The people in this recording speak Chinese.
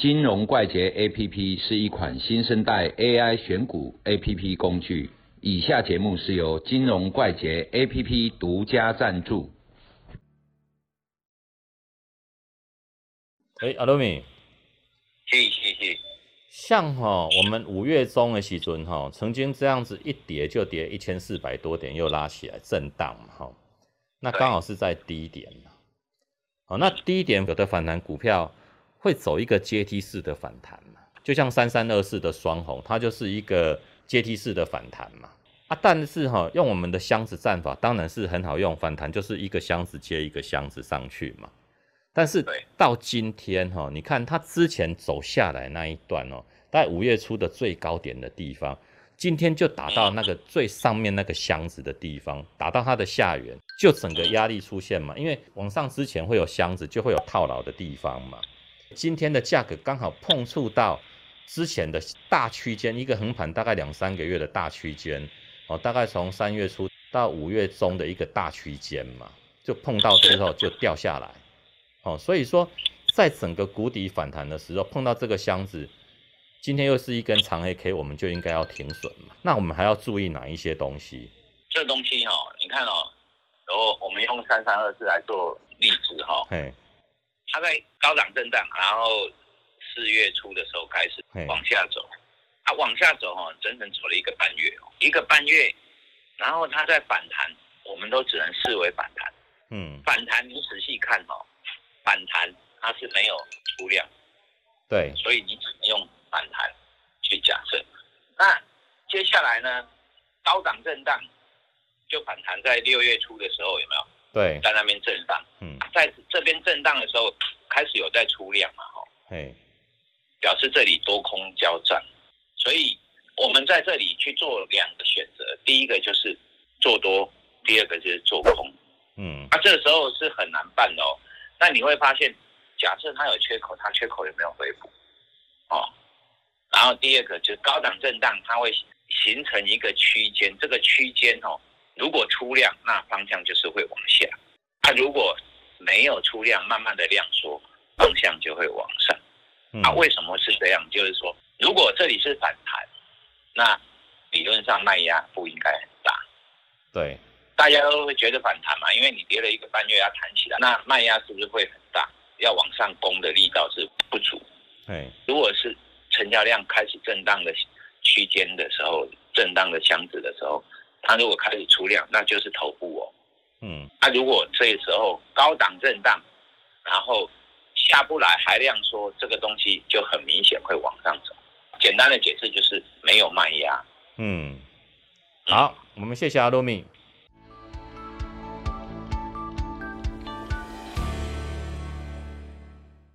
金融怪杰 APP 是一款新生代 AI 选股 APP 工具。以下节目是由金融怪杰 APP 独家赞助。哎，阿罗米，是是是。像哈，我们五月中的时阵哈，曾经这样子一跌就跌一千四百多点，又拉起来震荡嘛哈。那刚好是在低点嘛。好，那低点有的反弹股票。会走一个阶梯式的反弹嘛？就像三三二四的双红，它就是一个阶梯式的反弹嘛。啊，但是哈，用我们的箱子战法当然是很好用，反弹就是一个箱子接一个箱子上去嘛。但是到今天哈，你看它之前走下来那一段哦，在五月初的最高点的地方，今天就打到那个最上面那个箱子的地方，打到它的下缘，就整个压力出现嘛。因为往上之前会有箱子，就会有套牢的地方嘛。今天的价格刚好碰触到之前的大区间，一个横盘大概两三个月的大区间，哦，大概从三月初到五月中的一个大区间嘛，就碰到之后就掉下来，哦，所以说在整个谷底反弹的时候碰到这个箱子，今天又是一根长黑 K，我们就应该要停损嘛。那我们还要注意哪一些东西？这东西哦，你看哦，然后我们用三三二四来做例子哈，嘿。它在高档震荡，然后四月初的时候开始往下走，它往下走哦，整整走了一个半月哦，一个半月，然后它在反弹，我们都只能视为反弹。嗯，反弹你仔细看哦，反弹它是没有出量，对，所以你只能用反弹去假设。那接下来呢，高档震荡就反弹在六月初的时候有没有？对，在那边震荡，嗯，在这边震荡的时候，开始有在出量嘛，哈，嘿，表示这里多空交战，所以我们在这里去做两个选择，第一个就是做多，第二个就是做空，嗯，那这个时候是很难办的哦。那你会发现，假设它有缺口，它缺口有没有回补？哦，然后第二个就是高档震荡，它会形成一个区间，这个区间哦。如果出量，那方向就是会往下；它如果没有出量，慢慢的量缩，方向就会往上。那为什么是这样？就是说，如果这里是反弹，那理论上卖压不应该很大。对，大家都会觉得反弹嘛，因为你跌了一个半月要弹起来，那卖压是不是会很大？要往上攻的力道是不足。对，如果是成交量开始震荡的区间的时候，震荡的箱子的时候。它如果开始出量，那就是头部哦。嗯，那如果这时候高档震荡，然后下不来还量缩，这个东西就很明显会往上走。简单的解释就是没有卖压。嗯，好，我们谢谢阿多米。